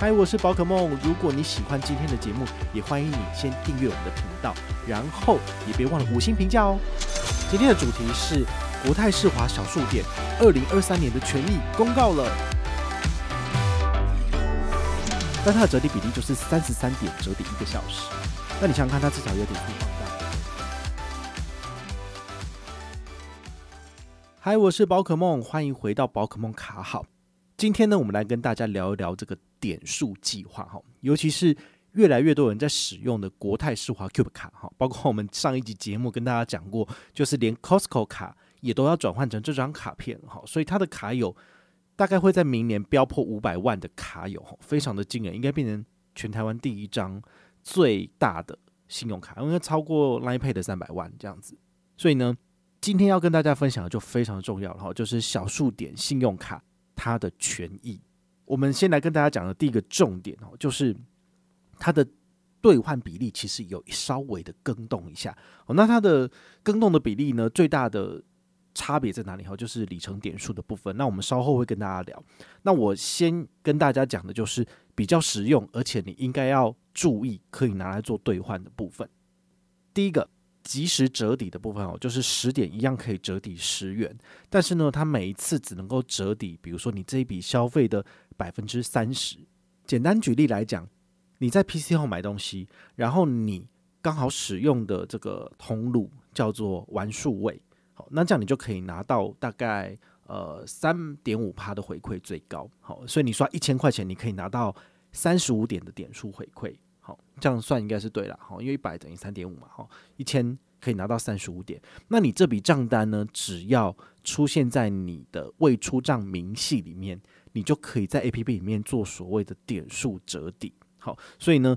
嗨，我是宝可梦。如果你喜欢今天的节目，也欢迎你先订阅我们的频道，然后也别忘了五星评价哦。今天的主题是国泰世华小数点二零二三年的权益公告了，但它的折抵比例就是三十三点折抵一个小时。那你想想看，它至少有点数放大。嗨，我是宝可梦，欢迎回到宝可梦卡好。今天呢，我们来跟大家聊一聊这个点数计划哈，尤其是越来越多人在使用的国泰世华 Cube 卡哈，包括我们上一集节目跟大家讲过，就是连 Costco 卡也都要转换成这张卡片哈，所以它的卡友大概会在明年飙破五百万的卡友，非常的惊人，应该变成全台湾第一张最大的信用卡，应该超过 Line Pay 的三百万这样子。所以呢，今天要跟大家分享的就非常重要了哈，就是小数点信用卡。它的权益，我们先来跟大家讲的第一个重点哦，就是它的兑换比例其实有稍微的更动一下哦。那它的更动的比例呢，最大的差别在哪里？哈，就是里程点数的部分。那我们稍后会跟大家聊。那我先跟大家讲的就是比较实用，而且你应该要注意可以拿来做兑换的部分。第一个。即时折抵的部分哦，就是十点一样可以折抵十元，但是呢，它每一次只能够折抵，比如说你这一笔消费的百分之三十。简单举例来讲，你在 PC Home 买东西，然后你刚好使用的这个通路叫做玩数位，好，那这样你就可以拿到大概呃三点五趴的回馈最高，好，所以你刷一千块钱，你可以拿到三十五点的点数回馈。这样算应该是对了，哈，因为一百等于三点五嘛，哈，一千可以拿到三十五点。那你这笔账单呢，只要出现在你的未出账明细里面，你就可以在 APP 里面做所谓的点数折抵。好，所以呢，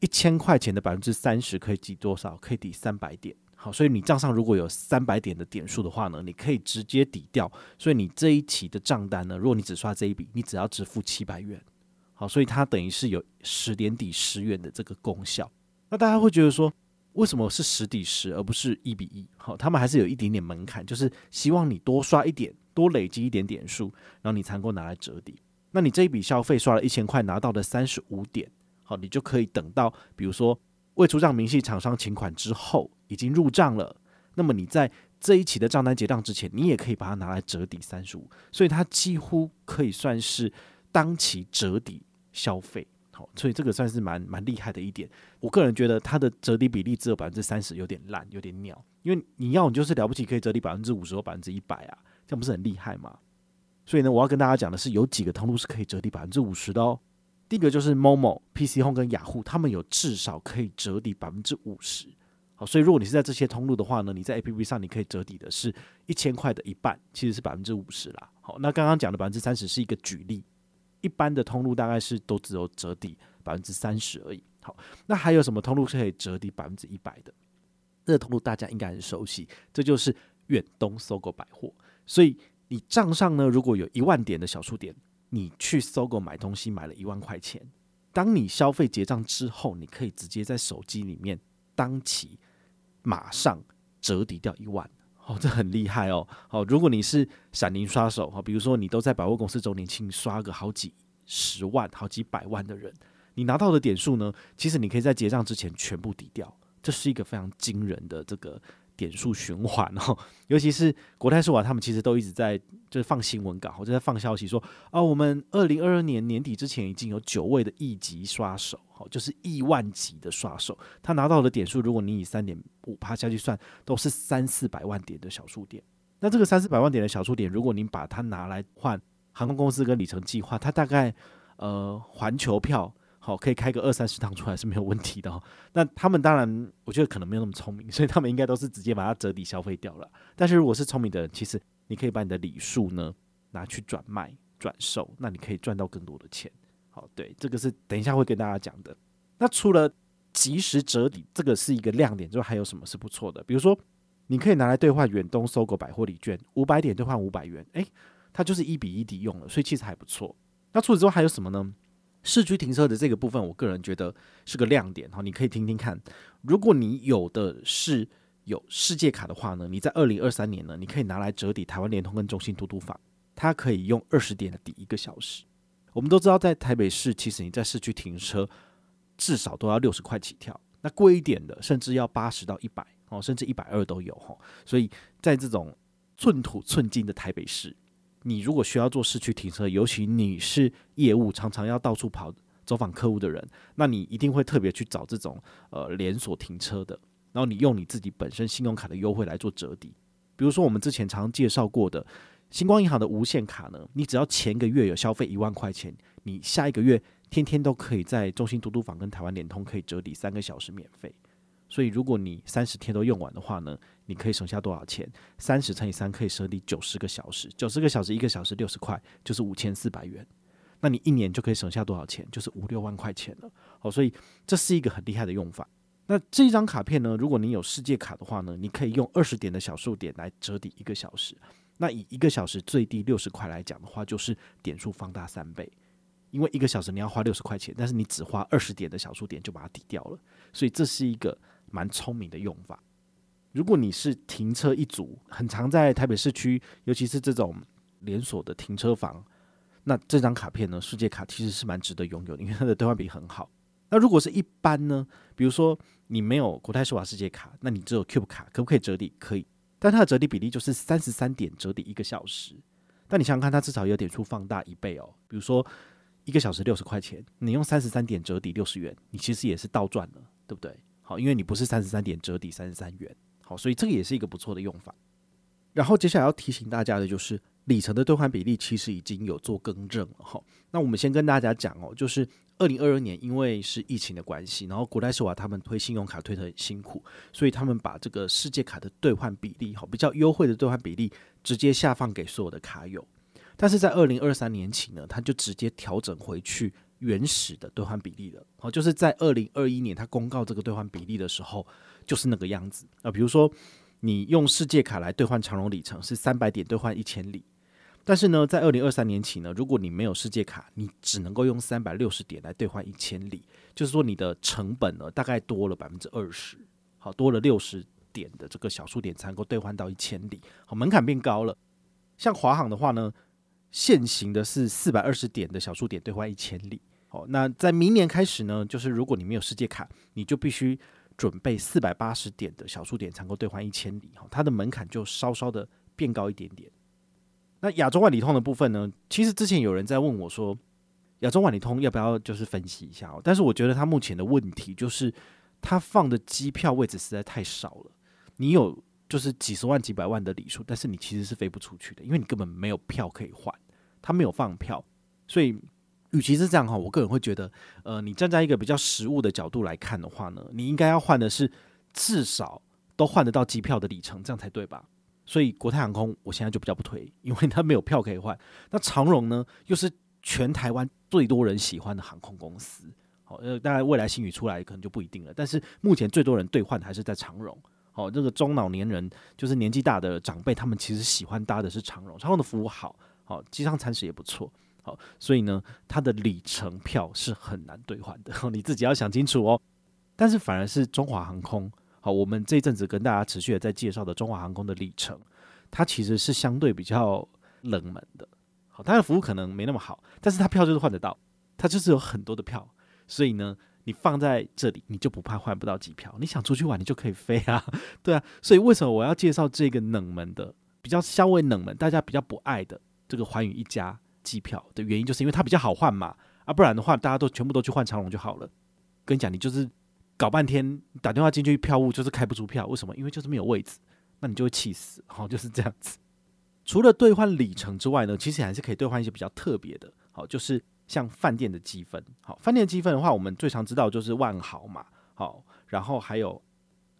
一千块钱的百分之三十可以抵多少？可以抵三百点。好，所以你账上如果有三百点的点数的话呢，你可以直接抵掉。所以你这一期的账单呢，如果你只刷这一笔，你只要支付七百元。好，所以它等于是有十点抵十元的这个功效。那大家会觉得说，为什么是十抵十而不是一比一？好，他们还是有一点点门槛，就是希望你多刷一点，多累积一点点数，然后你才能够拿来折抵。那你这一笔消费刷了一千块，拿到的三十五点，好，你就可以等到比如说未出账明细厂商请款之后已经入账了，那么你在这一期的账单结账之前，你也可以把它拿来折抵三十五，所以它几乎可以算是当期折抵。消费好，所以这个算是蛮蛮厉害的一点。我个人觉得它的折抵比例只有百分之三十，有点烂，有点鸟。因为你要你就是了不起，可以折抵百分之五十或百分之一百啊，这样不是很厉害吗？所以呢，我要跟大家讲的是，有几个通路是可以折抵百分之五十的哦。第一个就是 Momo、PC Home 跟雅虎，他们有至少可以折抵百分之五十。好，所以如果你是在这些通路的话呢，你在 APP 上你可以折抵的是一千块的一半，其实是百分之五十啦。好，那刚刚讲的百分之三十是一个举例。一般的通路大概是都只有折抵百分之三十而已。好，那还有什么通路是可以折抵百分之一百的？这个通路大家应该很熟悉，这就是远东搜狗百货。所以你账上呢，如果有一万点的小数点，你去搜狗买东西买了一万块钱，当你消费结账之后，你可以直接在手机里面当期马上折抵掉一万。哦，这很厉害哦！好，如果你是闪灵刷手哈，比如说你都在百货公司周年庆刷个好几十万、好几百万的人，你拿到的点数呢，其实你可以在结账之前全部抵掉，这是一个非常惊人的这个。点数循环哦，尤其是国泰世华，他们其实都一直在就是放新闻稿，或者在放消息说啊，我们二零二二年年底之前已经有九位的亿级刷手，好，就是亿万级的刷手，他拿到的点数，如果你以三点五趴下去算，都是三四百万点的小数点。那这个三四百万点的小数点，如果你把它拿来换航空公司跟里程计划，它大概呃环球票。好，可以开个二三十趟出来是没有问题的哦。那他们当然，我觉得可能没有那么聪明，所以他们应该都是直接把它折抵消费掉了。但是如果是聪明的人，其实你可以把你的礼数呢拿去转卖，转售，那你可以赚到更多的钱。好，对，这个是等一下会跟大家讲的。那除了即时折抵，这个是一个亮点之外，还有什么是不错的？比如说，你可以拿来兑换远东搜狗百货礼券，五百点兑换五百元，诶，它就是一比一抵用了，所以其实还不错。那除此之外还有什么呢？市区停车的这个部分，我个人觉得是个亮点哈，你可以听听看。如果你有的是有世界卡的话呢，你在二零二三年呢，你可以拿来折抵台湾联通跟中信嘟嘟房，它可以用二十点抵一个小时。我们都知道，在台北市，其实你在市区停车至少都要六十块起跳，那贵一点的甚至要八十到一百哦，甚至一百二都有哈。所以在这种寸土寸金的台北市，你如果需要做市区停车，尤其你是业务常常要到处跑走访客户的人，那你一定会特别去找这种呃连锁停车的，然后你用你自己本身信用卡的优惠来做折抵。比如说我们之前常介绍过的星光银行的无限卡呢，你只要前个月有消费一万块钱，你下一个月天天都可以在中信嘟嘟房跟台湾联通可以折抵三个小时免费。所以如果你三十天都用完的话呢，你可以省下多少钱？三十乘以三可以设立九十个小时，九十个小时一个小时六十块，就是五千四百元。那你一年就可以省下多少钱？就是五六万块钱了。好，所以这是一个很厉害的用法。那这一张卡片呢，如果你有世界卡的话呢，你可以用二十点的小数点来折抵一个小时。那以一个小时最低六十块来讲的话，就是点数放大三倍。因为一个小时你要花六十块钱，但是你只花二十点的小数点就把它抵掉了。所以这是一个。蛮聪明的用法。如果你是停车一族，很常在台北市区，尤其是这种连锁的停车房，那这张卡片呢，世界卡其实是蛮值得拥有，因为它的兑换比很好。那如果是一般呢，比如说你没有国泰世华世界卡，那你只有 Cube 卡，可不可以折抵？可以，但它的折抵比例就是三十三点折抵一个小时。但你想想看，它至少有点数放大一倍哦。比如说一个小时六十块钱，你用三十三点折抵六十元，你其实也是倒赚了，对不对？好，因为你不是三十三点折抵三十三元，好，所以这个也是一个不错的用法。然后接下来要提醒大家的就是里程的兑换比例其实已经有做更正了哈。那我们先跟大家讲哦，就是二零二二年因为是疫情的关系，然后古代世华他们推信用卡推得很辛苦，所以他们把这个世界卡的兑换比例，好，比较优惠的兑换比例直接下放给所有的卡友。但是在二零二三年起呢，他就直接调整回去。原始的兑换比例了，好，就是在二零二一年他公告这个兑换比例的时候，就是那个样子啊。比如说，你用世界卡来兑换长荣里程是三百点兑换一千里，但是呢，在二零二三年起呢，如果你没有世界卡，你只能够用三百六十点来兑换一千里，就是说你的成本呢大概多了百分之二十，好，多了六十点的这个小数点才能够兑换到一千里，好，门槛变高了。像华航的话呢，现行的是四百二十点的小数点兑换一千里。好，那在明年开始呢，就是如果你没有世界卡，你就必须准备四百八十点的小数点才能够兑换一千里，哈，它的门槛就稍稍的变高一点点。那亚洲万里通的部分呢，其实之前有人在问我说，亚洲万里通要不要就是分析一下哦？但是我觉得它目前的问题就是，它放的机票位置实在太少了。你有就是几十万、几百万的里数，但是你其实是飞不出去的，因为你根本没有票可以换，它没有放票，所以。与其是这样哈，我个人会觉得，呃，你站在一个比较实物的角度来看的话呢，你应该要换的是至少都换得到机票的里程，这样才对吧？所以国泰航空我现在就比较不推，因为它没有票可以换。那长荣呢，又是全台湾最多人喜欢的航空公司，好，呃，当然未来新宇出来可能就不一定了，但是目前最多人兑换还是在长荣。好，这个中老年人就是年纪大的长辈，他们其实喜欢搭的是长荣，长荣的服务好，好，机上餐食也不错。好，所以呢，它的里程票是很难兑换的，你自己要想清楚哦。但是反而是中华航空，好，我们这一阵子跟大家持续的在介绍的中华航空的里程，它其实是相对比较冷门的。好，它的服务可能没那么好，但是它票就是换得到，它就是有很多的票，所以呢，你放在这里，你就不怕换不到机票。你想出去玩，你就可以飞啊，对啊。所以为什么我要介绍这个冷门的，比较稍微冷门，大家比较不爱的这个寰宇一家？机票的原因就是因为它比较好换嘛，啊，不然的话大家都全部都去换长龙就好了。跟你讲，你就是搞半天打电话进去票务就是开不出票，为什么？因为就是没有位置，那你就会气死。好，就是这样子。除了兑换里程之外呢，其实还是可以兑换一些比较特别的。好，就是像饭店的积分。好，饭店积分的话，我们最常知道就是万豪嘛。好，然后还有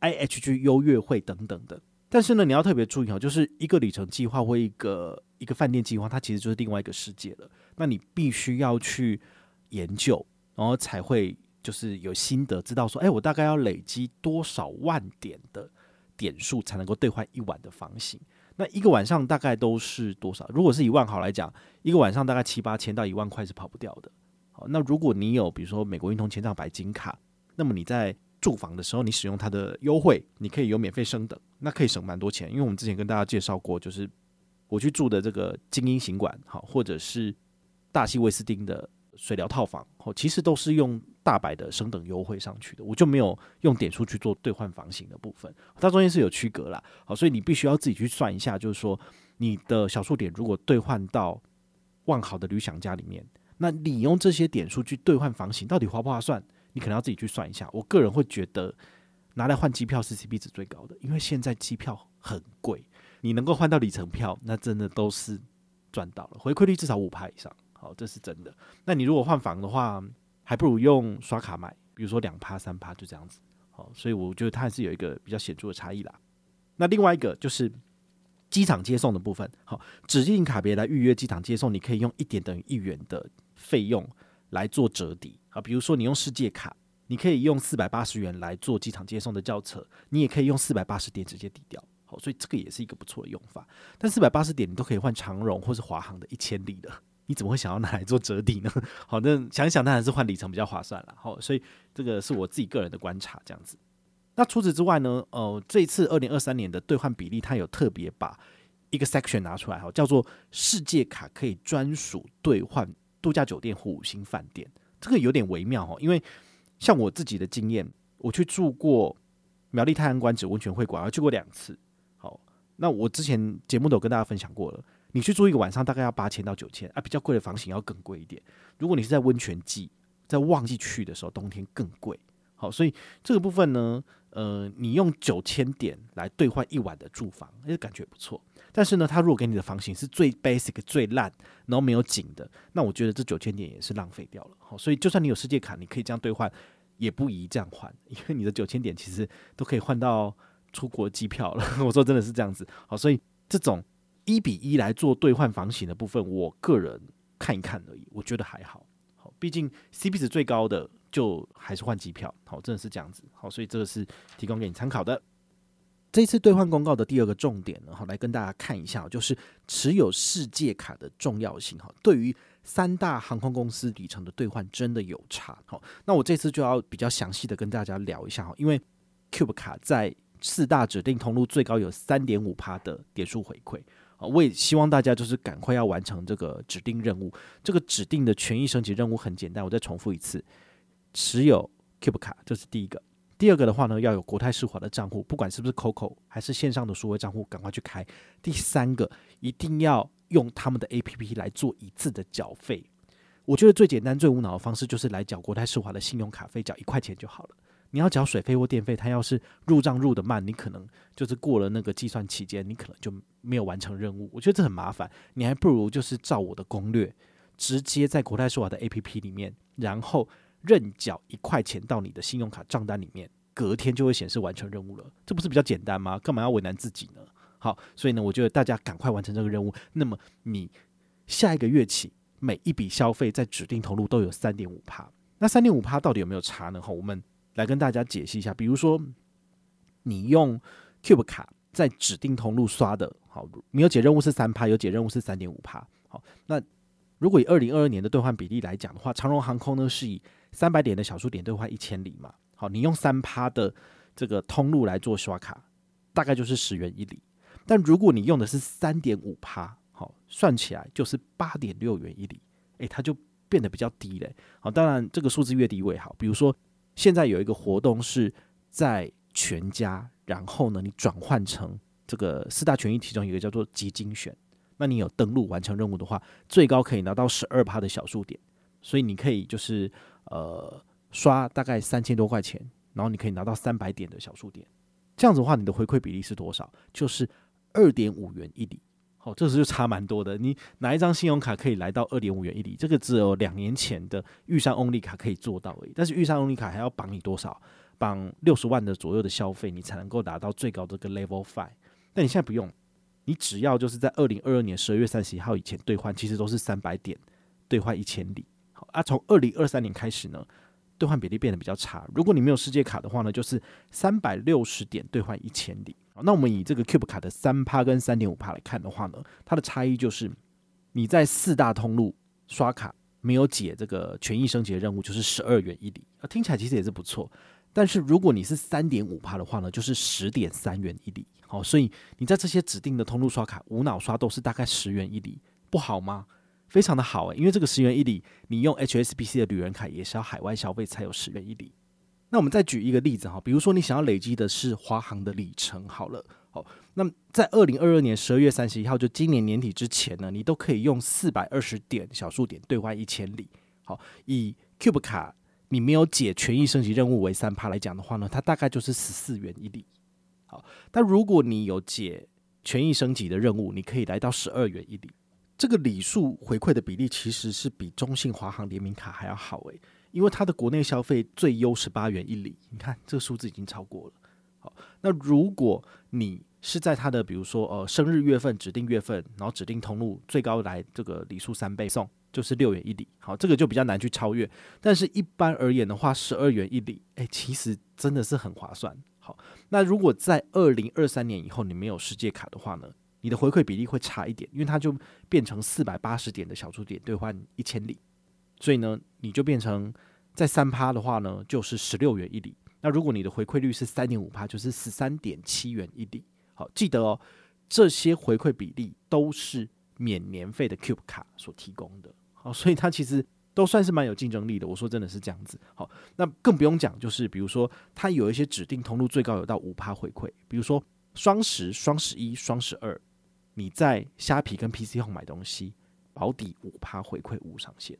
IHG 优越会等等的。但是呢，你要特别注意哦，就是一个里程计划或一个一个饭店计划，它其实就是另外一个世界了。那你必须要去研究，然后才会就是有心得，知道说，哎，我大概要累积多少万点的点数才能够兑换一晚的房型。那一个晚上大概都是多少？如果是一万好来讲，一个晚上大概七八千到一万块是跑不掉的。好，那如果你有比如说美国运通签帐白金卡，那么你在住房的时候，你使用它的优惠，你可以有免费升等，那可以省蛮多钱。因为我们之前跟大家介绍过，就是我去住的这个精英行馆，好，或者是大西威斯汀的水疗套房，好，其实都是用。大白的升等优惠上去的，我就没有用点数去做兑换房型的部分，它中间是有区隔啦。好，所以你必须要自己去算一下，就是说你的小数点如果兑换到万豪的旅享家里面，那你用这些点数去兑换房型，到底划不划算？你可能要自己去算一下。我个人会觉得拿来换机票是 CP 值最高的，因为现在机票很贵，你能够换到里程票，那真的都是赚到了，回馈率至少五趴以上。好，这是真的。那你如果换房的话，还不如用刷卡买，比如说两趴三趴就这样子，好，所以我觉得它还是有一个比较显著的差异啦。那另外一个就是机场接送的部分，好，指定卡别来预约机场接送，你可以用一点等于一元的费用来做折抵啊。比如说你用世界卡，你可以用四百八十元来做机场接送的轿车，你也可以用四百八十点直接抵掉，好，所以这个也是一个不错的用法。但四百八十点你都可以换长荣或是华航的一千里的。你怎么会想要拿来做折抵呢？好，那想想，当然是换里程比较划算了。好，所以这个是我自己个人的观察，这样子。那除此之外呢？呃，这一次二零二三年的兑换比例，它有特别把一个 section 拿出来，哈，叫做世界卡可以专属兑换度假酒店或五星饭店。这个有点微妙哈，因为像我自己的经验，我去住过苗栗泰安观止温泉会馆，我去过两次。好，那我之前节目都有跟大家分享过了。你去住一个晚上，大概要八千到九千啊，比较贵的房型要更贵一点。如果你是在温泉季，在旺季去的时候，冬天更贵。好，所以这个部分呢，呃，你用九千点来兑换一晚的住房，诶，感觉不错。但是呢，他如果给你的房型是最 basic、最烂，然后没有景的，那我觉得这九千点也是浪费掉了。好，所以就算你有世界卡，你可以这样兑换，也不宜这样换，因为你的九千点其实都可以换到出国机票了。我说真的是这样子。好，所以这种。一比一来做兑换房型的部分，我个人看一看而已，我觉得还好。好，毕竟 CP 值最高的就还是换机票。好，真的是这样子。好，所以这个是提供给你参考的。这次兑换公告的第二个重点呢，好，来跟大家看一下，就是持有世界卡的重要性。哈，对于三大航空公司里程的兑换真的有差。好，那我这次就要比较详细的跟大家聊一下哈，因为 Cube 卡在四大指定通路最高有三点五趴的点数回馈啊。我也希望大家就是赶快要完成这个指定任务。这个指定的权益升级任务很简单，我再重复一次：持有 Cube 卡，这是第一个。第二个的话呢，要有国泰世华的账户，不管是不是 COCO 还是线上的数位账户，赶快去开。第三个，一定要用他们的 APP 来做一次的缴费。我觉得最简单、最无脑的方式就是来缴国泰世华的信用卡费，缴一块钱就好了。你要缴水费或电费，它要是入账入得慢，你可能就是过了那个计算期间，你可能就没有完成任务。我觉得这很麻烦，你还不如就是照我的攻略，直接在国泰世华的 APP 里面，然后认缴一块钱到你的信用卡账单里面，隔天就会显示完成任务了。这不是比较简单吗？干嘛要为难自己呢？好，所以呢，我觉得大家赶快完成这个任务。那么你下一个月起，每一笔消费在指定投入都有三点五趴。那三点五趴到底有没有差呢？好，我们。来跟大家解析一下，比如说你用 Cube 卡在指定通路刷的，好，你有解任务是三趴，有解任务是三点五趴。好，那如果以二零二二年的兑换比例来讲的话，长荣航空呢是以三百点的小数点兑换一千里嘛。好，你用三趴的这个通路来做刷卡，大概就是十元一里。但如果你用的是三点五趴，好，算起来就是八点六元一里，诶，它就变得比较低嘞。好，当然这个数字越低越好，比如说。现在有一个活动是在全家，然后呢，你转换成这个四大权益其中一个叫做极精选，那你有登录完成任务的话，最高可以拿到十二趴的小数点，所以你可以就是呃刷大概三千多块钱，然后你可以拿到三百点的小数点，这样子的话，你的回馈比例是多少？就是二点五元一里。好，这时就差蛮多的。你哪一张信用卡可以来到二点五元一里？这个只有两年前的玉山 Only 卡可以做到而已。但是玉山 Only 卡还要绑你多少？绑六十万的左右的消费，你才能够达到最高的个 Level Five。但你现在不用，你只要就是在二零二二年十二月三十一号以前兑换，其实都是三百点兑换一千里。啊，从二零二三年开始呢，兑换比例变得比较差。如果你没有世界卡的话呢，就是三百六十点兑换一千里。那我们以这个 Cube 卡的三趴跟三点五趴来看的话呢，它的差异就是你在四大通路刷卡没有解这个权益升级的任务，就是十二元一里啊，听起来其实也是不错。但是如果你是三点五趴的话呢，就是十点三元一里。好，所以你在这些指定的通路刷卡，无脑刷都是大概十元一里，不好吗？非常的好诶，因为这个十元一里，你用 HSBC 的旅人卡也是要海外消费才有十元一里。那我们再举一个例子哈，比如说你想要累积的是华航的里程，好了，好，那么在二零二二年十二月三十一号，就今年年底之前呢，你都可以用四百二十点小数点兑换一千里。好，以 Cube 卡你没有解权益升级任务为三趴来讲的话呢，它大概就是十四元一里。好，但如果你有解权益升级的任务，你可以来到十二元一里。这个礼数回馈的比例其实是比中信华航联名卡还要好诶。因为它的国内消费最优十八元一里，你看这个数字已经超过了。好，那如果你是在它的比如说呃生日月份指定月份，然后指定通路最高来这个礼数三倍送，就是六元一里。好，这个就比较难去超越。但是一般而言的话，十二元一里，诶，其实真的是很划算。好，那如果在二零二三年以后你没有世界卡的话呢，你的回馈比例会差一点，因为它就变成四百八十点的小数点兑换一千里。所以呢，你就变成在三趴的话呢，就是十六元一里。那如果你的回馈率是三点五趴，就是十三点七元一里。好，记得哦，这些回馈比例都是免年费的 Cube 卡所提供的。好，所以它其实都算是蛮有竞争力的。我说真的是这样子。好，那更不用讲，就是比如说它有一些指定通路最高有到五趴回馈，比如说双十、双十一、双十二，你在虾皮跟 PC Home 买东西，保底五趴回馈无上限。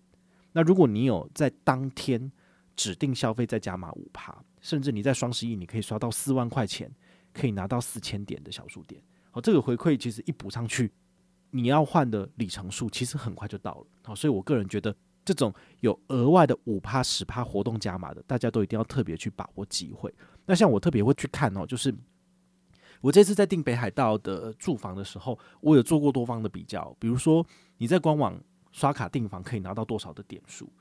那如果你有在当天指定消费再加码五趴，甚至你在双十一你可以刷到四万块钱，可以拿到四千点的小数点。好，这个回馈其实一补上去，你要换的里程数其实很快就到了。好，所以我个人觉得这种有额外的五趴十趴活动加码的，大家都一定要特别去把握机会。那像我特别会去看哦，就是我这次在订北海道的住房的时候，我有做过多方的比较，比如说你在官网。刷卡订房可以拿到多少的点数？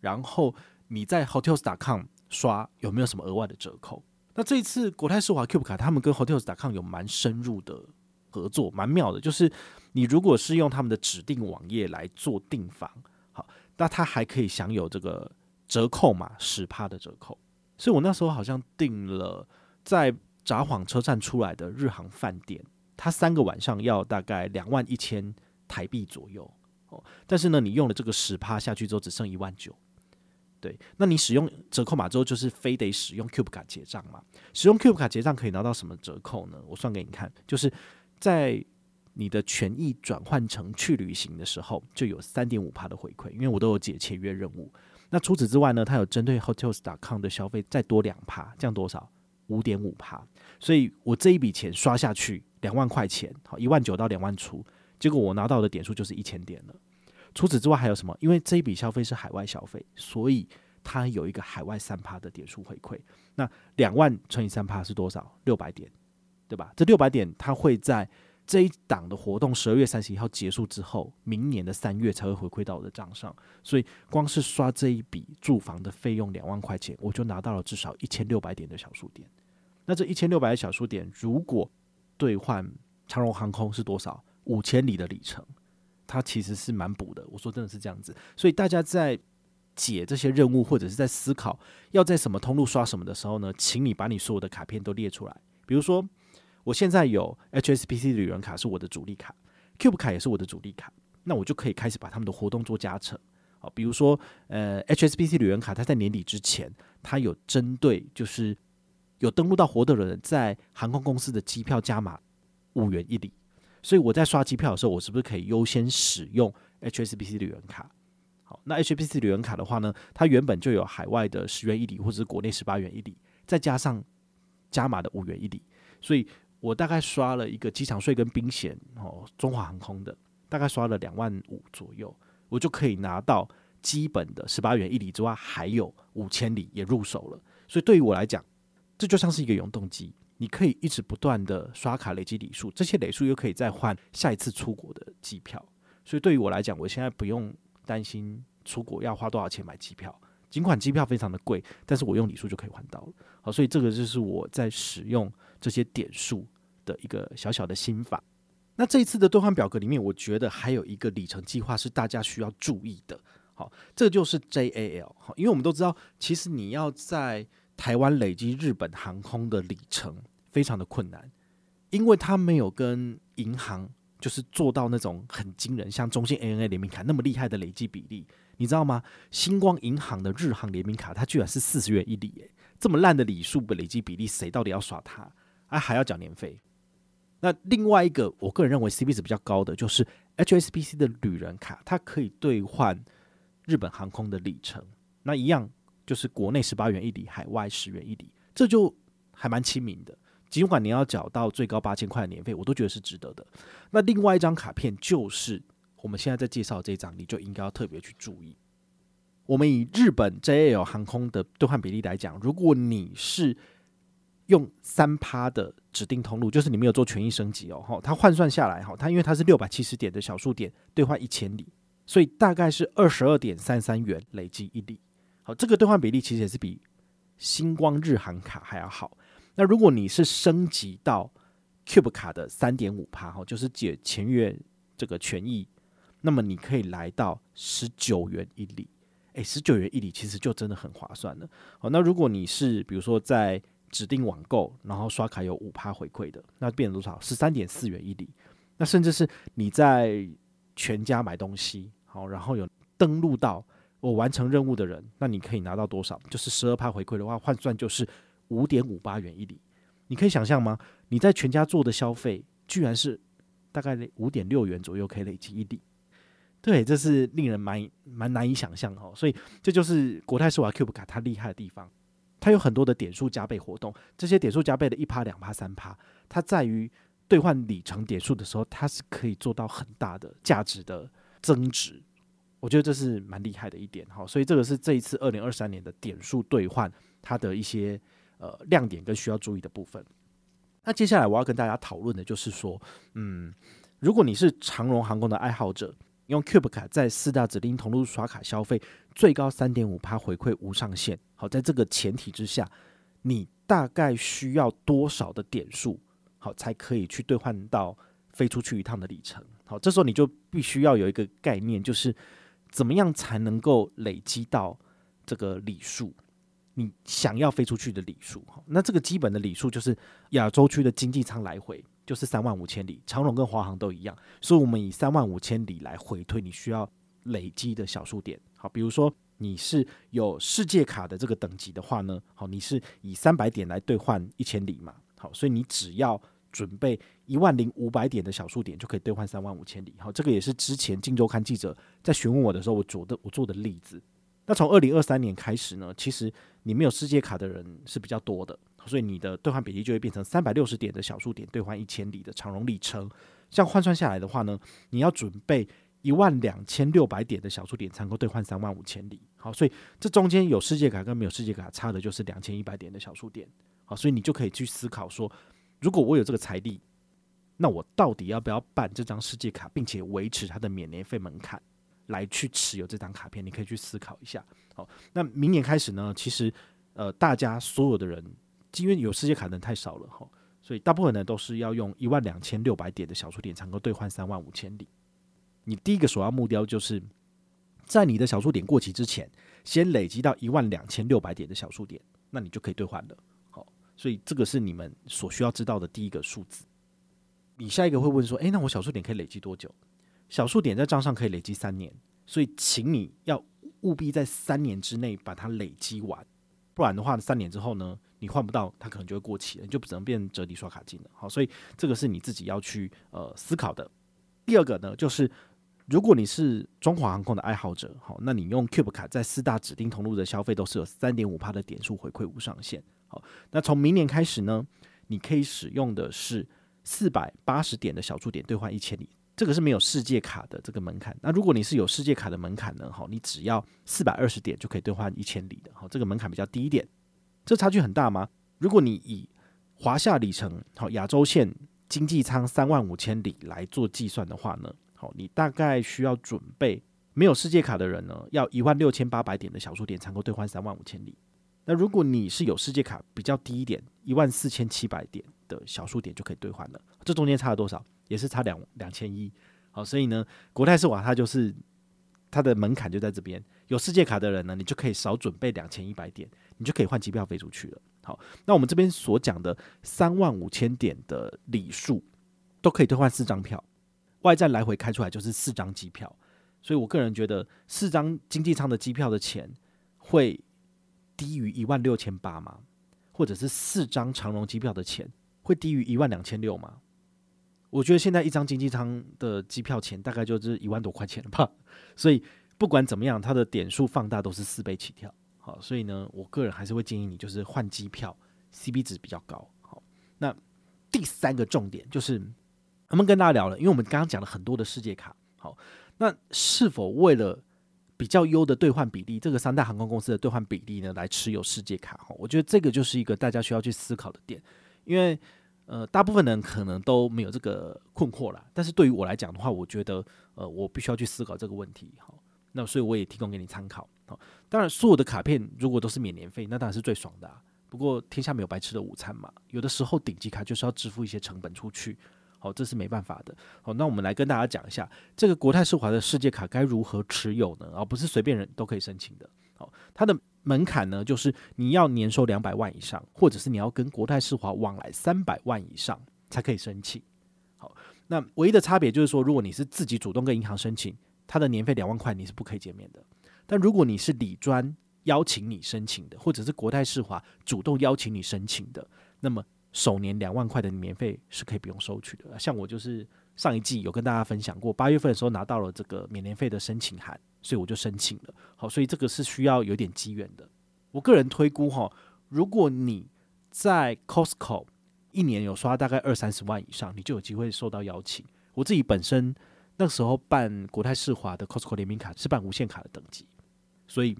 然后你在 Hotels.com 刷有没有什么额外的折扣？那这一次国泰世华 Cube 卡他们跟 Hotels.com 有蛮深入的合作，蛮妙的。就是你如果是用他们的指定网页来做订房，好，那他还可以享有这个折扣嘛十趴的折扣。所以我那时候好像订了在札幌车站出来的日航饭店，它三个晚上要大概两万一千台币左右。哦，但是呢，你用了这个十趴下去之后，只剩一万九。对，那你使用折扣码之后，就是非得使用 Cube 卡结账嘛？使用 Cube 卡结账可以拿到什么折扣呢？我算给你看，就是在你的权益转换成去旅行的时候，就有三点五趴的回馈，因为我都有解签约任务。那除此之外呢，它有针对 Hotels.com 的消费再多两趴，这样多少？五点五趴。所以我这一笔钱刷下去两万块钱，好，一万九到两万出。结果我拿到的点数就是一千点了。除此之外还有什么？因为这一笔消费是海外消费，所以它有一个海外三趴的点数回馈。那两万乘以三趴是多少？六百点，对吧？这六百点它会在这一档的活动十二月三十一号结束之后，明年的三月才会回馈到我的账上。所以光是刷这一笔住房的费用两万块钱，我就拿到了至少一千六百点的小数点。那这一千六百的小数点，如果兑换长荣航空是多少？五千里的里程，它其实是蛮补的。我说真的是这样子，所以大家在解这些任务或者是在思考要在什么通路刷什么的时候呢，请你把你所有的卡片都列出来。比如说，我现在有 HSBC 旅人卡是我的主力卡，Cube 卡也是我的主力卡，那我就可以开始把他们的活动做加成。好，比如说，呃，HSBC 旅人卡它在年底之前，它有针对就是有登录到活动的人，在航空公司的机票加码五元一里。所以我在刷机票的时候，我是不是可以优先使用 HSBC 旅人卡？好，那 HSBC 旅人卡的话呢，它原本就有海外的十元一里或者是国内十八元一里，再加上加码的五元一里，所以我大概刷了一个机场税跟冰险哦，中华航空的大概刷了两万五左右，我就可以拿到基本的十八元一里之外，还有五千里也入手了。所以对于我来讲，这就像是一个永动机。你可以一直不断的刷卡累积里数，这些里数又可以再换下一次出国的机票。所以对于我来讲，我现在不用担心出国要花多少钱买机票，尽管机票非常的贵，但是我用里数就可以换到了。好，所以这个就是我在使用这些点数的一个小小的心法。那这一次的兑换表格里面，我觉得还有一个里程计划是大家需要注意的。好，这就是 JAL。好，因为我们都知道，其实你要在台湾累积日本航空的里程非常的困难，因为它没有跟银行就是做到那种很惊人，像中信 ANA 联名卡那么厉害的累积比例，你知道吗？星光银行的日航联名卡，它居然是四十元一里，诶，这么烂的里数的累积比例，谁到底要刷它？啊，还要缴年费？那另外一个，我个人认为 CP 值比较高的就是 HSBC 的旅人卡，它可以兑换日本航空的里程。那一样就是国内十八元一里，海外十元一里，这就还蛮亲民的。尽管你要缴到最高八千块的年费，我都觉得是值得的。那另外一张卡片就是我们现在在介绍这张，你就应该要特别去注意。我们以日本 JAL 航空的兑换比例来讲，如果你是用三趴的指定通路，就是你没有做权益升级哦，哈，它换算下来哈，它因为它是六百七十点的小数点兑换一千里，所以大概是二十二点三三元累积一里。好，这个兑换比例其实也是比星光日航卡还要好。那如果你是升级到 Cube 卡的三点五趴哈，就是解前月这个权益，那么你可以来到十九元一里，诶，十九元一里其实就真的很划算了。好，那如果你是比如说在指定网购，然后刷卡有五趴回馈的，那变成多少？十三点四元一里。那甚至是你在全家买东西，好，然后有登录到我完成任务的人，那你可以拿到多少？就是十二趴回馈的话，换算就是五点五八元一里。你可以想象吗？你在全家做的消费，居然是大概五点六元左右可以累积一里。对，这是令人蛮蛮难以想象哦。所以这就是国泰世华 Cube 卡它厉害的地方。它有很多的点数加倍活动，这些点数加倍的一趴、两趴、三趴，它在于兑换里程点数的时候，它是可以做到很大的价值的增值。我觉得这是蛮厉害的一点哈，所以这个是这一次二零二三年的点数兑换它的一些呃亮点跟需要注意的部分。那接下来我要跟大家讨论的就是说，嗯，如果你是长荣航空的爱好者。用 Cube 卡在四大指定通路刷卡消费，最高三点五趴回馈无上限。好，在这个前提之下，你大概需要多少的点数，好才可以去兑换到飞出去一趟的里程？好，这时候你就必须要有一个概念，就是怎么样才能够累积到这个里数？你想要飞出去的里数？好，那这个基本的里数就是亚洲区的经济舱来回。就是三万五千里，长龙跟华航都一样，所以我们以三万五千里来回推你需要累积的小数点。好，比如说你是有世界卡的这个等级的话呢，好，你是以三百点来兑换一千里嘛，好，所以你只要准备一万零五百点的小数点就可以兑换三万五千里。好，这个也是之前荆州刊记者在询问我的时候，我做的我做的例子。那从二零二三年开始呢，其实你没有世界卡的人是比较多的。所以你的兑换比例就会变成三百六十点的小数点兑换一千里的长荣里程，这样换算下来的话呢，你要准备一万两千六百点的小数点才能够兑换三万五千里。好，所以这中间有世界卡跟没有世界卡差的就是两千一百点的小数点。好，所以你就可以去思考说，如果我有这个财力，那我到底要不要办这张世界卡，并且维持它的免年费门槛来去持有这张卡片？你可以去思考一下。好，那明年开始呢，其实呃，大家所有的人。因为有世界卡的人太少了哈，所以大部分人都是要用一万两千六百点的小数点才能够兑换三万五千里。你第一个首要目标就是在你的小数点过期之前，先累积到一万两千六百点的小数点，那你就可以兑换了。好，所以这个是你们所需要知道的第一个数字。你下一个会问说：“诶，那我小数点可以累积多久？”小数点在账上可以累积三年，所以请你要务必在三年之内把它累积完，不然的话，三年之后呢？你换不到，它可能就会过期了，你就只能变折抵刷卡金了。好，所以这个是你自己要去呃思考的。第二个呢，就是如果你是中华航空的爱好者，好，那你用 Cube 卡在四大指定通路的消费都是有三点五趴的点数回馈无上限。好，那从明年开始呢，你可以使用的是四百八十点的小数点兑换一千里，这个是没有世界卡的这个门槛。那如果你是有世界卡的门槛呢，好，你只要四百二十点就可以兑换一千里的。好，这个门槛比较低一点。这差距很大吗？如果你以华夏里程好亚洲线经济舱三万五千里来做计算的话呢，好，你大概需要准备没有世界卡的人呢，要一万六千八百点的小数点才能够兑换三万五千里。那如果你是有世界卡比较低一点，一万四千七百点的小数点就可以兑换了。这中间差了多少？也是差两两千一。好，所以呢，国泰世华它就是它的门槛就在这边。有世界卡的人呢，你就可以少准备两千一百点，你就可以换机票飞出去了。好，那我们这边所讲的三万五千点的里数，都可以兑换四张票，外站来回开出来就是四张机票。所以我个人觉得，四张经济舱的机票的钱会低于一万六千八吗？或者是四张长荣机票的钱会低于一万两千六吗？我觉得现在一张经济舱的机票钱大概就是一万多块钱吧。所以不管怎么样，它的点数放大都是四倍起跳。好，所以呢，我个人还是会建议你，就是换机票，CP 值比较高。好，那第三个重点就是，我们跟大家聊了，因为我们刚刚讲了很多的世界卡。好，那是否为了比较优的兑换比例，这个三大航空公司的兑换比例呢，来持有世界卡？哈，我觉得这个就是一个大家需要去思考的点，因为呃，大部分人可能都没有这个困惑啦。但是对于我来讲的话，我觉得呃，我必须要去思考这个问题。好，那所以我也提供给你参考。好，当然，所有的卡片如果都是免年费，那当然是最爽的。不过天下没有白吃的午餐嘛，有的时候顶级卡就是要支付一些成本出去。好，这是没办法的。好，那我们来跟大家讲一下，这个国泰世华的世界卡该如何持有呢？而不是随便人都可以申请的。好，它的门槛呢，就是你要年收两百万以上，或者是你要跟国泰世华往来三百万以上才可以申请。好，那唯一的差别就是说，如果你是自己主动跟银行申请，它的年费两万块你是不可以减免的。但如果你是理专邀请你申请的，或者是国泰世华主动邀请你申请的，那么首年两万块的年费是可以不用收取的。像我就是上一季有跟大家分享过，八月份的时候拿到了这个免年费的申请函，所以我就申请了。好，所以这个是需要有点机缘的。我个人推估哈，如果你在 Costco 一年有刷大概二三十万以上，你就有机会受到邀请。我自己本身那时候办国泰世华的 Costco 联名卡是办无限卡的等级。所以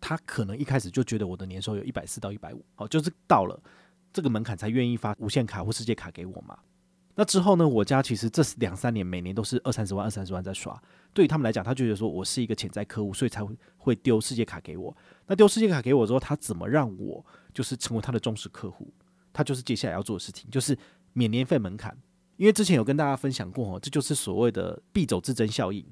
他可能一开始就觉得我的年收有一百四到一百五，好，就是到了这个门槛才愿意发无限卡或世界卡给我嘛。那之后呢，我家其实这两三年每年都是二三十万、二三十万在刷。对于他们来讲，他就觉得说我是一个潜在客户，所以才会会丢世界卡给我。那丢世界卡给我之后，他怎么让我就是成为他的忠实客户？他就是接下来要做的事情，就是免年费门槛。因为之前有跟大家分享过哦，这就是所谓的必走自珍效应。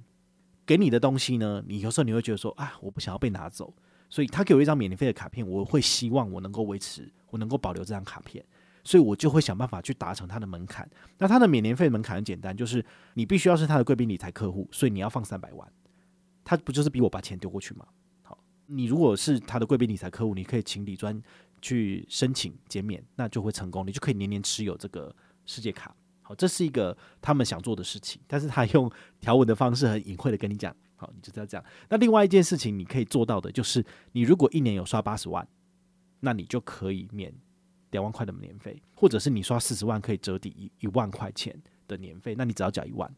给你的东西呢，你有时候你会觉得说啊，我不想要被拿走，所以他给我一张免年费的卡片，我会希望我能够维持，我能够保留这张卡片，所以我就会想办法去达成他的门槛。那他的免年费门槛很简单，就是你必须要是他的贵宾理财客户，所以你要放三百万，他不就是逼我把钱丢过去吗？好，你如果是他的贵宾理财客户，你可以请李专去申请减免，那就会成功，你就可以年年持有这个世界卡。好，这是一个他们想做的事情，但是他用条文的方式很隐晦的跟你讲，好，你就这样。那另外一件事情你可以做到的，就是你如果一年有刷八十万，那你就可以免两万块的年费，或者是你刷四十万可以折抵一一万块钱的年费，那你只要缴一万。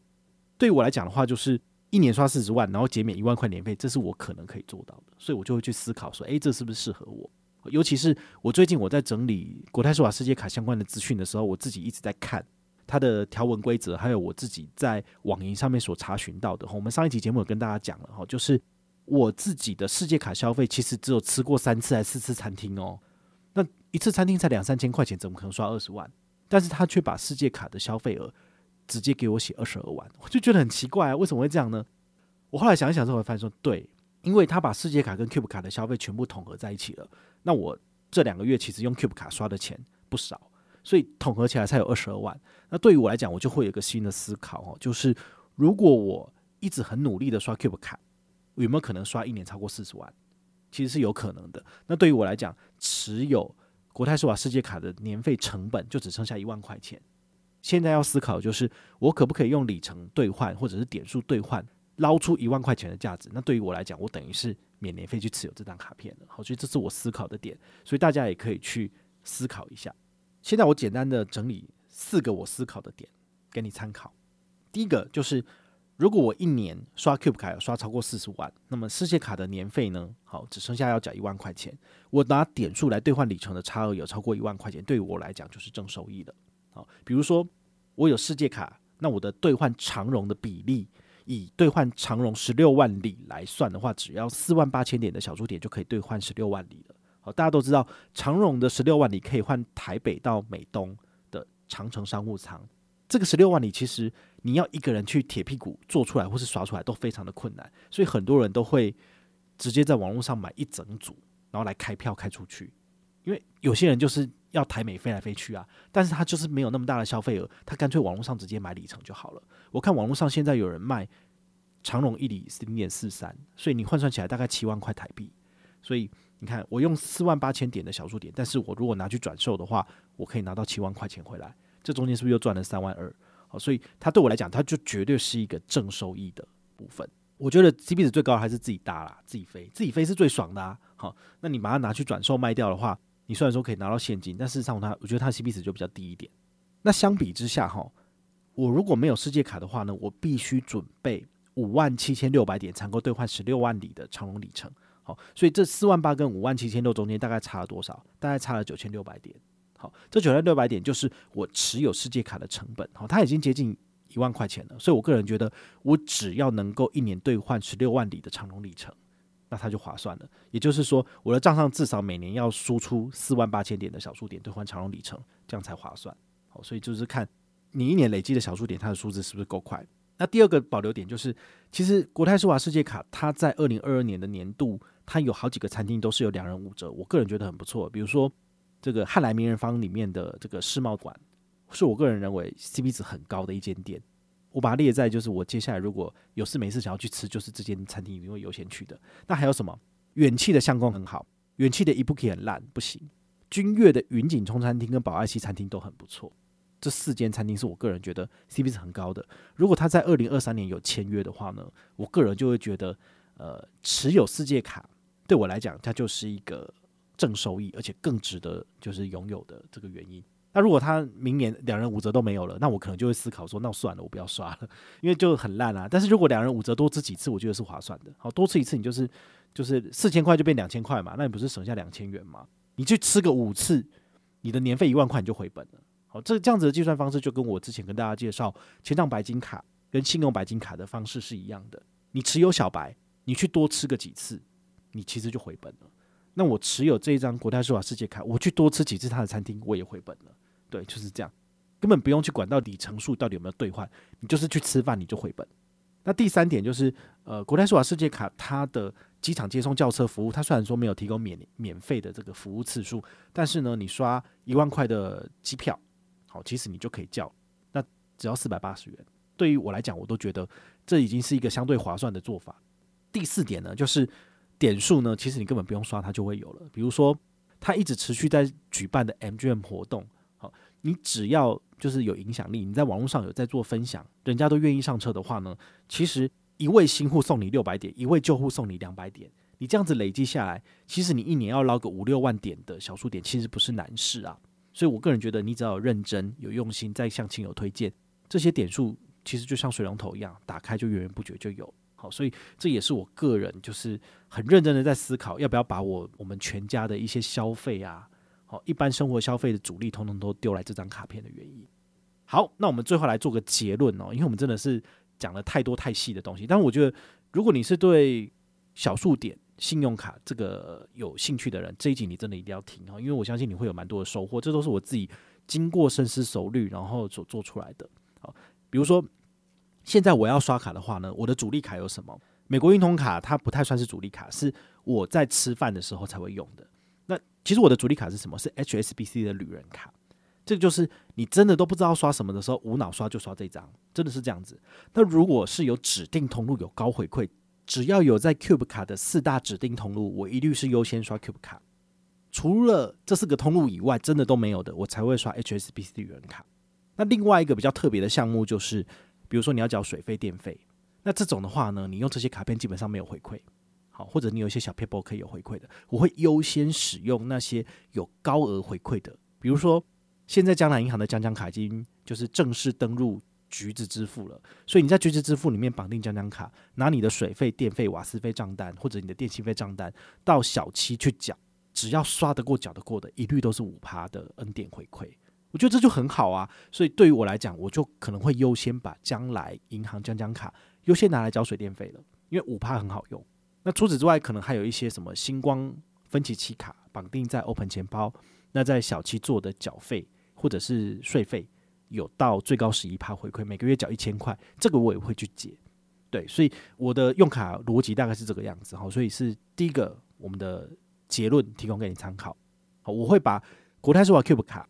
对于我来讲的话，就是一年刷四十万，然后减免一万块年费，这是我可能可以做到的，所以我就会去思考说，诶，这是不是适合我？尤其是我最近我在整理国泰世华世界卡相关的资讯的时候，我自己一直在看。它的条文规则，还有我自己在网银上面所查询到的，我们上一集节目有跟大家讲了哈，就是我自己的世界卡消费，其实只有吃过三次还是四次餐厅哦，那一次餐厅才两三千块钱，怎么可能刷二十万？但是他却把世界卡的消费额直接给我写二十二万，我就觉得很奇怪啊，为什么会这样呢？我后来想一想之后，发现说，对，因为他把世界卡跟 Cube 卡的消费全部统合在一起了。那我这两个月其实用 Cube 卡刷的钱不少。所以统合起来才有二十二万。那对于我来讲，我就会有一个新的思考哦，就是如果我一直很努力的刷 Cube 卡，有没有可能刷一年超过四十万？其实是有可能的。那对于我来讲，持有国泰世华世界卡的年费成本就只剩下一万块钱。现在要思考就是，我可不可以用里程兑换或者是点数兑换，捞出一万块钱的价值？那对于我来讲，我等于是免年费去持有这张卡片了。好，所以这是我思考的点，所以大家也可以去思考一下。现在我简单的整理四个我思考的点给你参考。第一个就是，如果我一年刷 Cube 卡有刷超过四十万，那么世界卡的年费呢？好，只剩下要缴一万块钱。我拿点数来兑换里程的差额有超过一万块钱，对于我来讲就是正收益的。好，比如说我有世界卡，那我的兑换长荣的比例，以兑换长荣十六万里来算的话，只要四万八千点的小数点就可以兑换十六万里了。大家都知道长荣的十六万里可以换台北到美东的长城商务舱。这个十六万里，其实你要一个人去铁屁股做出来或是刷出来都非常的困难，所以很多人都会直接在网络上买一整组，然后来开票开出去。因为有些人就是要台美飞来飞去啊，但是他就是没有那么大的消费额，他干脆网络上直接买里程就好了。我看网络上现在有人卖长荣一里是零点四三，所以你换算起来大概七万块台币。所以你看，我用四万八千点的小数点，但是我如果拿去转售的话，我可以拿到七万块钱回来。这中间是不是又赚了三万二？好，所以它对我来讲，它就绝对是一个正收益的部分。我觉得 CP 值最高的还是自己搭啦，自己飞，自己飞是最爽的啊。好，那你把它拿去转售卖掉的话，你虽然说可以拿到现金，但事实上它，我觉得它 CP 值就比较低一点。那相比之下，哈，我如果没有世界卡的话呢，我必须准备五万七千六百点才能够兑换十六万里的长龙里程。所以这四万八跟五万七千六中间大概差了多少？大概差了九千六百点。好，这九千六百点就是我持有世界卡的成本。好，它已经接近一万块钱了，所以我个人觉得，我只要能够一年兑换十六万里的长荣里程，那它就划算了。也就是说，我的账上至少每年要输出四万八千点的小数点兑换长荣里程，这样才划算。好，所以就是看你一年累积的小数点，它的数字是不是够快。那第二个保留点就是，其实国泰世华世界卡，它在二零二二年的年度，它有好几个餐厅都是有两人五折，我个人觉得很不错。比如说。这个汉来名人坊里面的这个世贸馆，是我个人认为 CP 值很高的一间店。我把它列在就是我接下来如果有事没事想要去吃，就是这间餐厅一定会优先去的。那还有什么？远期的相公很好，远期的一步可以很烂，不行。君悦的云锦冲餐厅跟宝爱西餐厅都很不错。这四间餐厅是我个人觉得 CP 值很高的。如果他在二零二三年有签约的话呢，我个人就会觉得，呃，持有世界卡对我来讲，它就是一个。正收益，而且更值得就是拥有的这个原因。那如果他明年两人五折都没有了，那我可能就会思考说，那算了，我不要刷了，因为就很烂啊。但是如果两人五折多吃几次，我觉得是划算的。好，多吃一次你就是就是四千块就变两千块嘛，那你不是省下两千元吗？你去吃个五次，你的年费一万块你就回本了。好，这这样子的计算方式就跟我之前跟大家介绍千账白金卡跟信用白金卡的方式是一样的。你持有小白，你去多吃个几次，你其实就回本了。那我持有这一张国泰世华世界卡，我去多吃几次他的餐厅，我也回本了。对，就是这样，根本不用去管到底层数到底有没有兑换，你就是去吃饭你就回本。那第三点就是，呃，国泰世华世界卡它的机场接送轿车服务，它虽然说没有提供免免费的这个服务次数，但是呢，你刷一万块的机票，好，其实你就可以叫，那只要四百八十元。对于我来讲，我都觉得这已经是一个相对划算的做法。第四点呢，就是。点数呢，其实你根本不用刷，它就会有了。比如说，它一直持续在举办的 MGM 活动，好，你只要就是有影响力，你在网络上有在做分享，人家都愿意上车的话呢，其实一位新户送你六百点，一位旧户送你两百点，你这样子累积下来，其实你一年要捞个五六万点的小数点，其实不是难事啊。所以我个人觉得，你只要有认真、有用心，在向亲友推荐，这些点数其实就像水龙头一样，打开就源源不绝就有。好，所以这也是我个人就是很认真的在思考，要不要把我我们全家的一些消费啊，好，一般生活消费的主力，通通都丢来这张卡片的原因。好，那我们最后来做个结论哦，因为我们真的是讲了太多太细的东西，但我觉得如果你是对小数点信用卡这个有兴趣的人，这一集你真的一定要听哦，因为我相信你会有蛮多的收获，这都是我自己经过深思熟虑然后所做出来的。好，比如说。现在我要刷卡的话呢，我的主力卡有什么？美国运通卡它不太算是主力卡，是我在吃饭的时候才会用的。那其实我的主力卡是什么？是 HSBC 的旅人卡。这个就是你真的都不知道刷什么的时候，无脑刷就刷这张，真的是这样子。那如果是有指定通路有高回馈，只要有在 Cube 卡的四大指定通路，我一律是优先刷 Cube 卡。除了这四个通路以外，真的都没有的，我才会刷 HSBC 旅人卡。那另外一个比较特别的项目就是。比如说你要缴水费、电费，那这种的话呢，你用这些卡片基本上没有回馈，好，或者你有一些小撇步可以有回馈的，我会优先使用那些有高额回馈的。比如说，现在江南银行的江江卡已经就是正式登入橘子支付了，所以你在橘子支付里面绑定江江卡，拿你的水费、电费、瓦斯费账单或者你的电信费账单到小七去缴，只要刷得过、缴得过的，一律都是五趴的 N 点回馈。我觉得这就很好啊，所以对于我来讲，我就可能会优先把将来银行将将卡优先拿来缴水电费了，因为五趴很好用。那除此之外，可能还有一些什么星光分期期卡绑定在 Open 钱包，那在小七做的缴费或者是税费。有到最高十一趴回馈，每个月缴一千块，这个我也会去解。对，所以我的用卡逻辑大概是这个样子哈。所以是第一个，我们的结论提供给你参考。好，我会把国泰世华 Cube 卡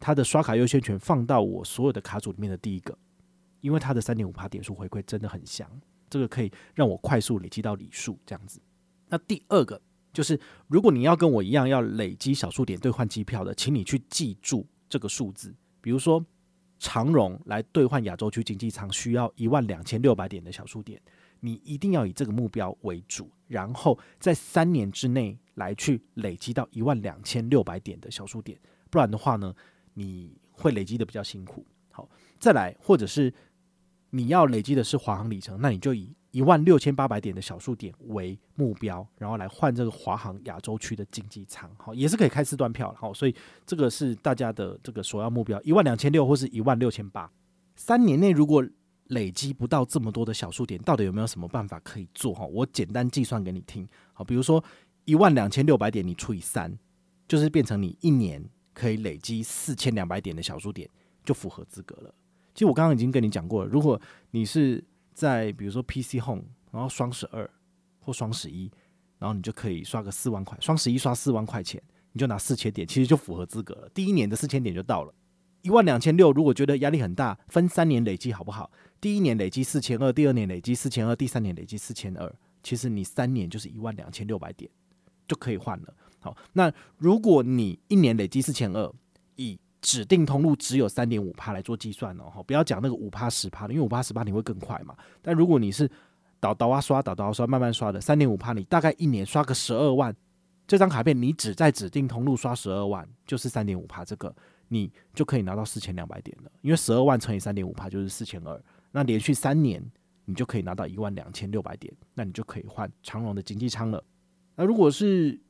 它的刷卡优先权放到我所有的卡组里面的第一个，因为它的三点五趴点数回馈真的很香，这个可以让我快速累积到礼数这样子。那第二个就是，如果你要跟我一样要累积小数点兑换机票的，请你去记住这个数字，比如说。长荣来兑换亚洲区经济舱需要一万两千六百点的小数点，你一定要以这个目标为主，然后在三年之内来去累积到一万两千六百点的小数点，不然的话呢，你会累积的比较辛苦。好，再来，或者是你要累积的是华航里程，那你就以。一万六千八百点的小数点为目标，然后来换这个华航亚洲区的经济舱，好，也是可以开四段票，好，所以这个是大家的这个首要目标，一万两千六或是一万六千八。三年内如果累积不到这么多的小数点，到底有没有什么办法可以做？哈，我简单计算给你听，好，比如说一万两千六百点你除以三，就是变成你一年可以累积四千两百点的小数点，就符合资格了。其实我刚刚已经跟你讲过了，如果你是在比如说 PC Home，然后双十二或双十一，然后你就可以刷个四万块，双十一刷四万块钱，你就拿四千点，其实就符合资格了。第一年的四千点就到了，一万两千六。如果觉得压力很大，分三年累积好不好？第一年累积四千二，第二年累积四千二，第三年累积四千二，其实你三年就是一万两千六百点就可以换了。好，那如果你一年累积四千二，以指定通路只有三点五趴来做计算哦，不要讲那个五趴十趴的，因为五趴十趴你会更快嘛。但如果你是倒倒啊刷倒倒啊刷慢慢刷的，三点五趴你大概一年刷个十二万，这张卡片你只在指定通路刷十二万，就是三点五趴，这个你就可以拿到四千两百点了。因为十二万乘以三点五趴就是四千二，那连续三年你就可以拿到一万两千六百点，那你就可以换长荣的经济舱了。那如果是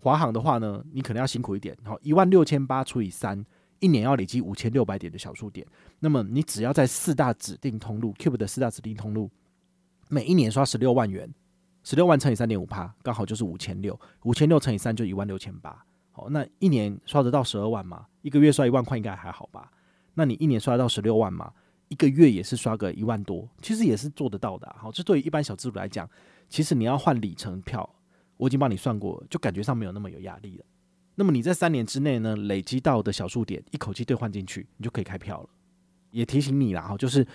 华航的话呢，你可能要辛苦一点，好，一万六千八除以三，一年要累积五千六百点的小数点。那么你只要在四大指定通路 Cube 的四大指定通路，每一年刷十六万元，十六万乘以三点五趴，刚好就是五千六，五千六乘以三就一万六千八。好，那一年刷得到十二万吗？一个月刷一万块应该还好吧？那你一年刷得到十六万吗？一个月也是刷个一万多，其实也是做得到的。好，这对于一般小资主来讲，其实你要换里程票。我已经帮你算过，就感觉上没有那么有压力了。那么你在三年之内呢，累积到的小数点一口气兑换进去，你就可以开票了。也提醒你了，哈，就是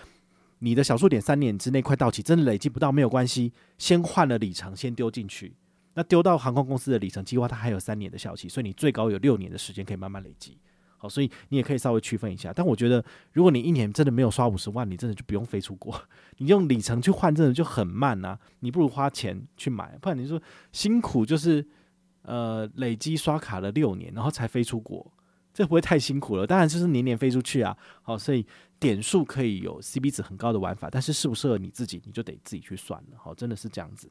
你的小数点三年之内快到期，真的累积不到没有关系，先换了里程先丢进去。那丢到航空公司的里程计划，它还有三年的效期，所以你最高有六年的时间可以慢慢累积。好，所以你也可以稍微区分一下。但我觉得，如果你一年真的没有刷五十万，你真的就不用飞出国。你用里程去换，真的就很慢、啊。你不如花钱去买，不然你说辛苦就是呃累积刷卡了六年，然后才飞出国，这不会太辛苦了？当然就是年年飞出去啊。好，所以点数可以有 CP 值很高的玩法，但是适不适合你自己，你就得自己去算了。好，真的是这样子。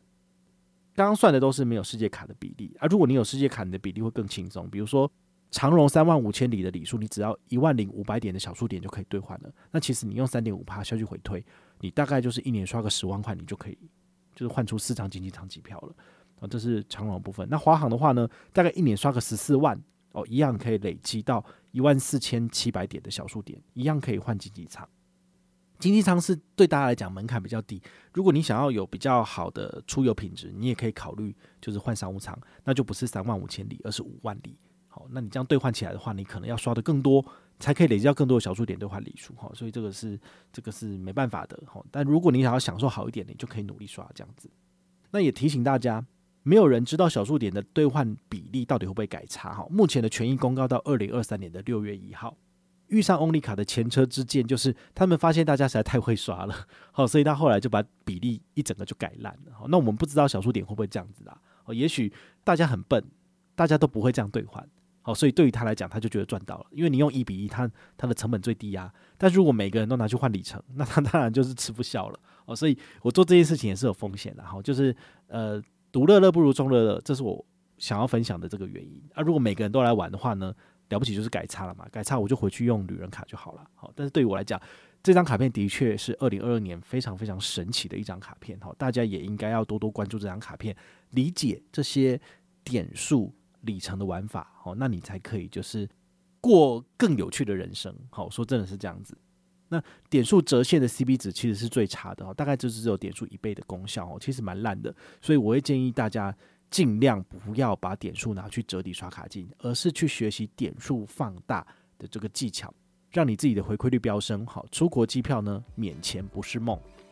刚刚算的都是没有世界卡的比例，啊、如果你有世界卡，你的比例会更轻松。比如说。长荣三万五千里的里数，你只要一万零五百点的小数点就可以兑换了。那其实你用三点五趴下去回推，你大概就是一年刷个十万块，你就可以就是换出四张经济舱机票了。啊，这是长荣部分。那华航的话呢，大概一年刷个十四万哦，一样可以累积到一万四千七百点的小数点，一样可以换经济舱。经济舱是对大家来讲门槛比较低。如果你想要有比较好的出游品质，你也可以考虑就是换商务舱，那就不是三万五千里，而是五万里。好，那你这样兑换起来的话，你可能要刷的更多，才可以累积到更多的小数点兑换礼数哈。所以这个是这个是没办法的哈。但如果你想要享受好一点，你就可以努力刷这样子。那也提醒大家，没有人知道小数点的兑换比例到底会不会改差哈。目前的权益公告到二零二三年的六月一号，遇上 Only 卡的前车之鉴就是他们发现大家实在太会刷了，好，所以他后来就把比例一整个就改烂了。好，那我们不知道小数点会不会这样子啦。哦，也许大家很笨，大家都不会这样兑换。好，所以对于他来讲，他就觉得赚到了，因为你用一比一，他他的成本最低啊。但如果每个人都拿去换里程，那他当然就是吃不消了哦。所以我做这件事情也是有风险的哈，就是呃，独乐乐不如众乐乐，这是我想要分享的这个原因啊。如果每个人都来玩的话呢，了不起就是改差了嘛，改差我就回去用旅人卡就好了。好，但是对于我来讲，这张卡片的确是二零二二年非常非常神奇的一张卡片哈，大家也应该要多多关注这张卡片，理解这些点数里程的玩法，好，那你才可以就是过更有趣的人生。好，说真的是这样子。那点数折现的 CP 值其实是最差的，哦大概就是只有点数一倍的功效哦，其实蛮烂的。所以我会建议大家尽量不要把点数拿去折抵刷卡金，而是去学习点数放大的这个技巧。让你自己的回馈率飙升，好，出国机票呢，免钱不是梦。